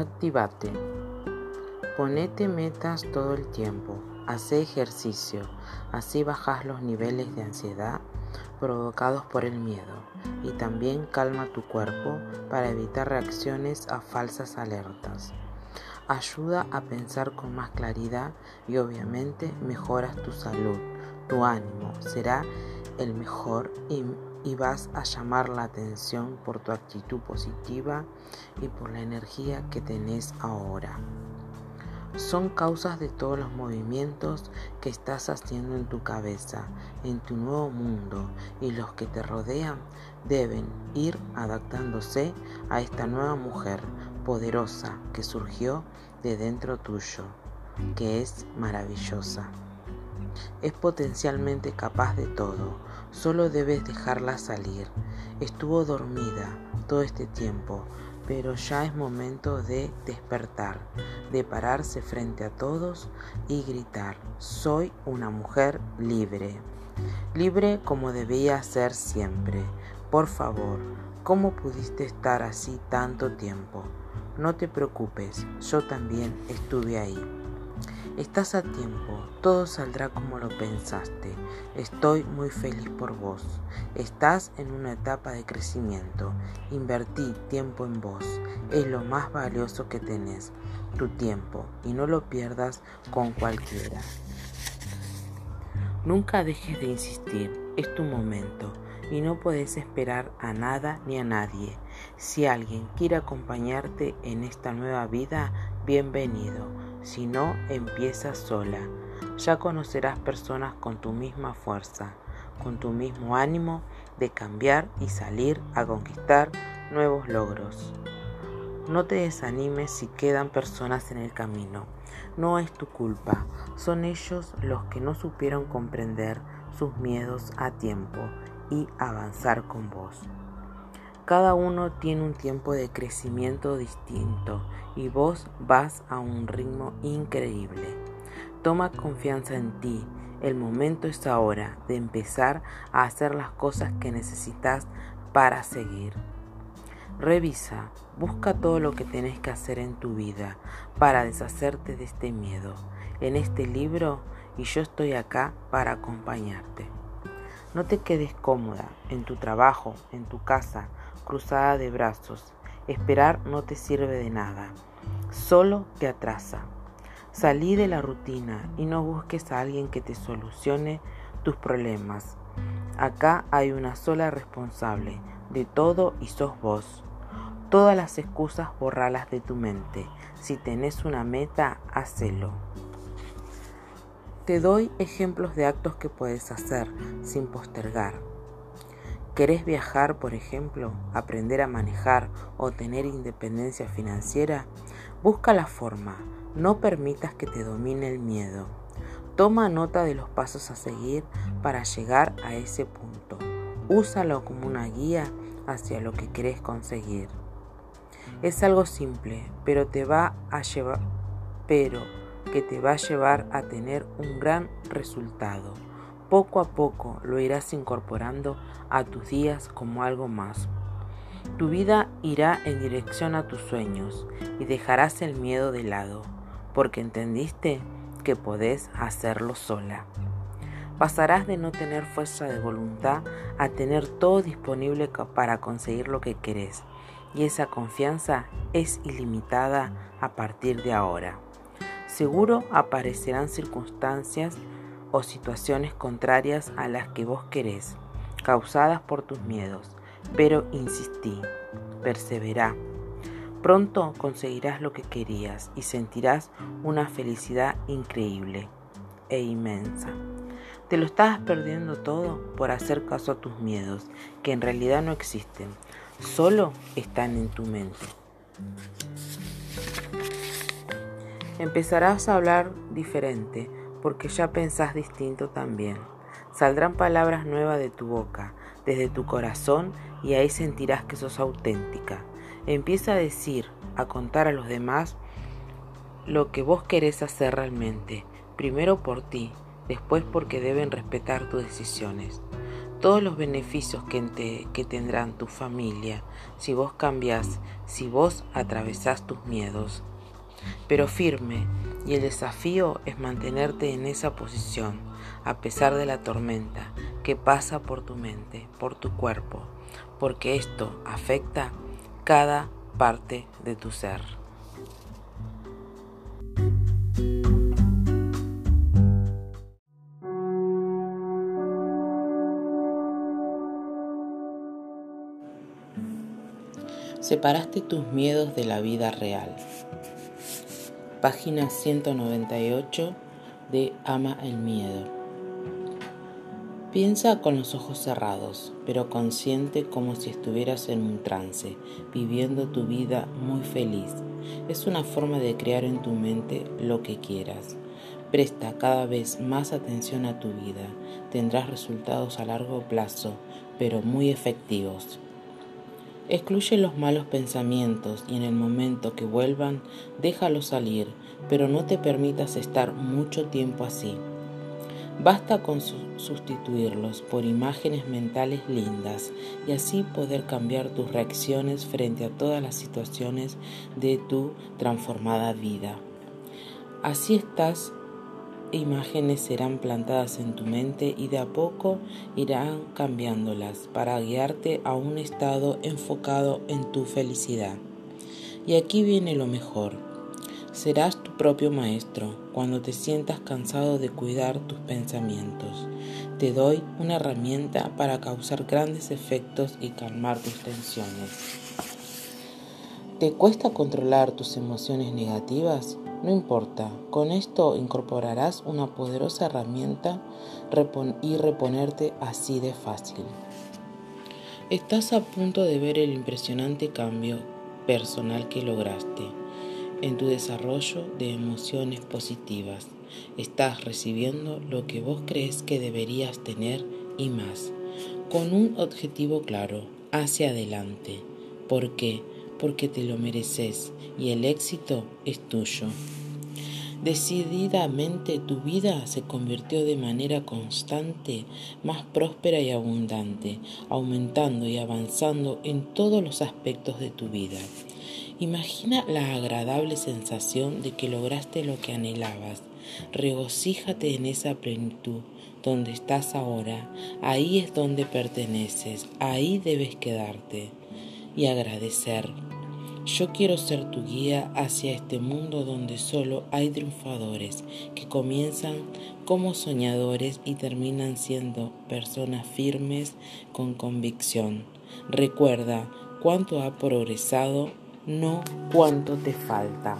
Activate. Ponete metas todo el tiempo. Hace ejercicio. Así bajas los niveles de ansiedad provocados por el miedo y también calma tu cuerpo para evitar reacciones a falsas alertas. Ayuda a pensar con más claridad y obviamente mejoras tu salud. Tu ánimo será el mejor y, y vas a llamar la atención por tu actitud positiva y por la energía que tenés ahora son causas de todos los movimientos que estás haciendo en tu cabeza, en tu nuevo mundo y los que te rodean deben ir adaptándose a esta nueva mujer poderosa que surgió de dentro tuyo, que es maravillosa. Es potencialmente capaz de todo, solo debes dejarla salir. Estuvo dormida todo este tiempo, pero ya es momento de despertar, de pararse frente a todos y gritar, soy una mujer libre, libre como debía ser siempre. Por favor, ¿cómo pudiste estar así tanto tiempo? No te preocupes, yo también estuve ahí. Estás a tiempo, todo saldrá como lo pensaste. Estoy muy feliz por vos. Estás en una etapa de crecimiento. Invertí tiempo en vos. Es lo más valioso que tenés, tu tiempo, y no lo pierdas con cualquiera. Nunca dejes de insistir, es tu momento y no puedes esperar a nada ni a nadie. Si alguien quiere acompañarte en esta nueva vida, bienvenido si no, empieza sola. Ya conocerás personas con tu misma fuerza, con tu mismo ánimo de cambiar y salir a conquistar nuevos logros. No te desanimes si quedan personas en el camino. No es tu culpa, son ellos los que no supieron comprender sus miedos a tiempo y avanzar con vos. Cada uno tiene un tiempo de crecimiento distinto y vos vas a un ritmo increíble. Toma confianza en ti. El momento es ahora de empezar a hacer las cosas que necesitas para seguir. Revisa, busca todo lo que tenés que hacer en tu vida para deshacerte de este miedo. En este libro y yo estoy acá para acompañarte. No te quedes cómoda en tu trabajo, en tu casa, cruzada de brazos. Esperar no te sirve de nada, solo te atrasa. Salí de la rutina y no busques a alguien que te solucione tus problemas. Acá hay una sola responsable de todo y sos vos. Todas las excusas borralas de tu mente. Si tenés una meta, hacelo. Te doy ejemplos de actos que puedes hacer sin postergar. ¿Querés viajar, por ejemplo, aprender a manejar o tener independencia financiera? Busca la forma, no permitas que te domine el miedo. Toma nota de los pasos a seguir para llegar a ese punto. Úsalo como una guía hacia lo que querés conseguir. Es algo simple, pero te va a llevar pero que te va a llevar a tener un gran resultado. Poco a poco lo irás incorporando a tus días como algo más. Tu vida irá en dirección a tus sueños y dejarás el miedo de lado, porque entendiste que podés hacerlo sola. Pasarás de no tener fuerza de voluntad a tener todo disponible para conseguir lo que querés, y esa confianza es ilimitada a partir de ahora. Seguro aparecerán circunstancias o situaciones contrarias a las que vos querés, causadas por tus miedos, pero insistí, perseverá. Pronto conseguirás lo que querías y sentirás una felicidad increíble e inmensa. Te lo estabas perdiendo todo por hacer caso a tus miedos, que en realidad no existen, solo están en tu mente. Empezarás a hablar diferente, porque ya pensás distinto también. Saldrán palabras nuevas de tu boca, desde tu corazón, y ahí sentirás que sos auténtica. Empieza a decir, a contar a los demás lo que vos querés hacer realmente, primero por ti, después porque deben respetar tus decisiones. todos los beneficios que, que tendrán tu familia si vos cambias, si vos atravesás tus miedos. Pero firme, y el desafío es mantenerte en esa posición, a pesar de la tormenta que pasa por tu mente, por tu cuerpo, porque esto afecta cada parte de tu ser. Separaste tus miedos de la vida real. Página 198 de Ama el Miedo. Piensa con los ojos cerrados, pero consciente como si estuvieras en un trance, viviendo tu vida muy feliz. Es una forma de crear en tu mente lo que quieras. Presta cada vez más atención a tu vida. Tendrás resultados a largo plazo, pero muy efectivos. Excluye los malos pensamientos y en el momento que vuelvan, déjalos salir, pero no te permitas estar mucho tiempo así. Basta con sustituirlos por imágenes mentales lindas y así poder cambiar tus reacciones frente a todas las situaciones de tu transformada vida. Así estás imágenes serán plantadas en tu mente y de a poco irán cambiándolas para guiarte a un estado enfocado en tu felicidad. Y aquí viene lo mejor. Serás tu propio maestro cuando te sientas cansado de cuidar tus pensamientos. Te doy una herramienta para causar grandes efectos y calmar tus tensiones. ¿Te cuesta controlar tus emociones negativas? No importa, con esto incorporarás una poderosa herramienta y reponerte así de fácil. Estás a punto de ver el impresionante cambio personal que lograste en tu desarrollo de emociones positivas. Estás recibiendo lo que vos crees que deberías tener y más, con un objetivo claro, hacia adelante. ¿Por qué? Porque te lo mereces y el éxito es tuyo. Decididamente tu vida se convirtió de manera constante, más próspera y abundante, aumentando y avanzando en todos los aspectos de tu vida. Imagina la agradable sensación de que lograste lo que anhelabas. Regocíjate en esa plenitud donde estás ahora. Ahí es donde perteneces. Ahí debes quedarte y agradecer yo quiero ser tu guía hacia este mundo donde solo hay triunfadores que comienzan como soñadores y terminan siendo personas firmes con convicción. Recuerda cuánto ha progresado, no cuánto te falta.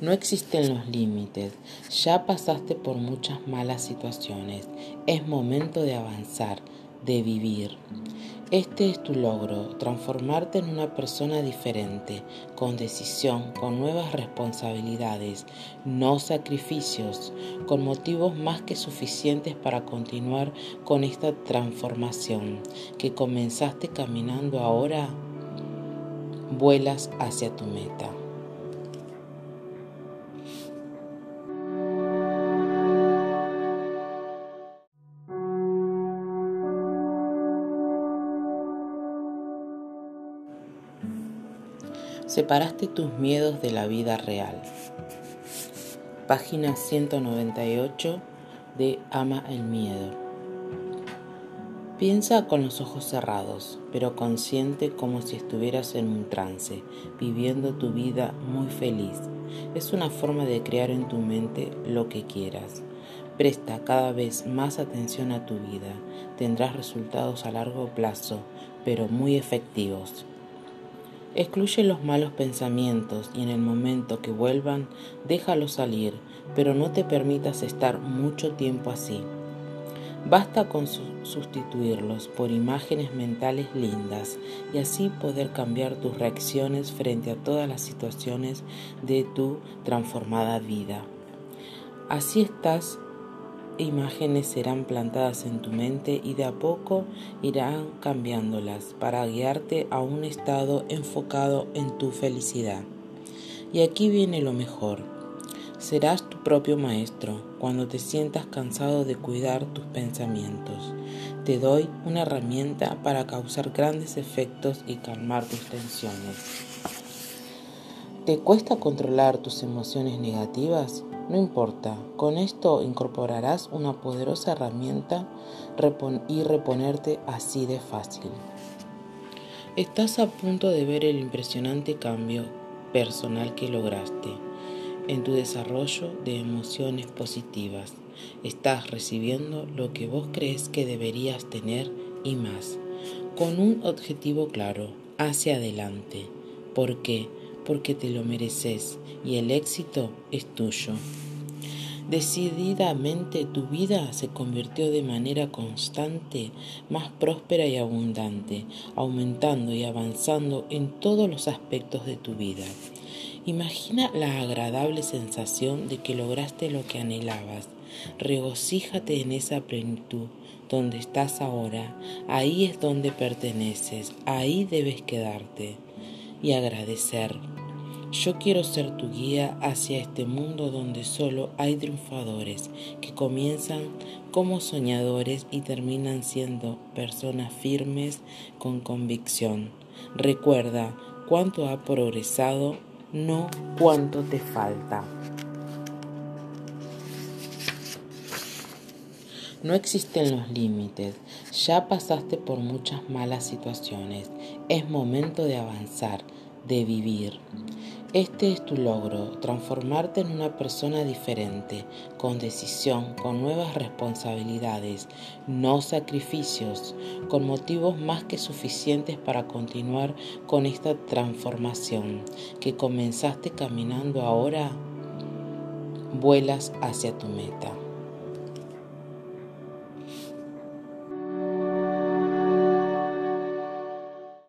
No existen los límites, ya pasaste por muchas malas situaciones, es momento de avanzar, de vivir. Este es tu logro, transformarte en una persona diferente, con decisión, con nuevas responsabilidades, no sacrificios, con motivos más que suficientes para continuar con esta transformación que comenzaste caminando ahora, vuelas hacia tu meta. Separaste tus miedos de la vida real. Página 198 de Ama el Miedo. Piensa con los ojos cerrados, pero consciente como si estuvieras en un trance, viviendo tu vida muy feliz. Es una forma de crear en tu mente lo que quieras. Presta cada vez más atención a tu vida. Tendrás resultados a largo plazo, pero muy efectivos. Excluye los malos pensamientos y en el momento que vuelvan, déjalos salir, pero no te permitas estar mucho tiempo así. Basta con sustituirlos por imágenes mentales lindas y así poder cambiar tus reacciones frente a todas las situaciones de tu transformada vida. Así estás imágenes serán plantadas en tu mente y de a poco irán cambiándolas para guiarte a un estado enfocado en tu felicidad. Y aquí viene lo mejor. Serás tu propio maestro cuando te sientas cansado de cuidar tus pensamientos. Te doy una herramienta para causar grandes efectos y calmar tus tensiones. ¿Te cuesta controlar tus emociones negativas? No importa, con esto incorporarás una poderosa herramienta y reponerte así de fácil. Estás a punto de ver el impresionante cambio personal que lograste en tu desarrollo de emociones positivas. Estás recibiendo lo que vos crees que deberías tener y más, con un objetivo claro, hacia adelante. ¿Por qué? Porque te lo mereces y el éxito es tuyo. Decididamente tu vida se convirtió de manera constante, más próspera y abundante, aumentando y avanzando en todos los aspectos de tu vida. Imagina la agradable sensación de que lograste lo que anhelabas. Regocíjate en esa plenitud donde estás ahora. Ahí es donde perteneces. Ahí debes quedarte y agradecer. Yo quiero ser tu guía hacia este mundo donde solo hay triunfadores que comienzan como soñadores y terminan siendo personas firmes con convicción. Recuerda cuánto ha progresado no cuánto te falta. No existen los límites, ya pasaste por muchas malas situaciones, es momento de avanzar, de vivir. Este es tu logro, transformarte en una persona diferente, con decisión, con nuevas responsabilidades, no sacrificios, con motivos más que suficientes para continuar con esta transformación que comenzaste caminando ahora, vuelas hacia tu meta.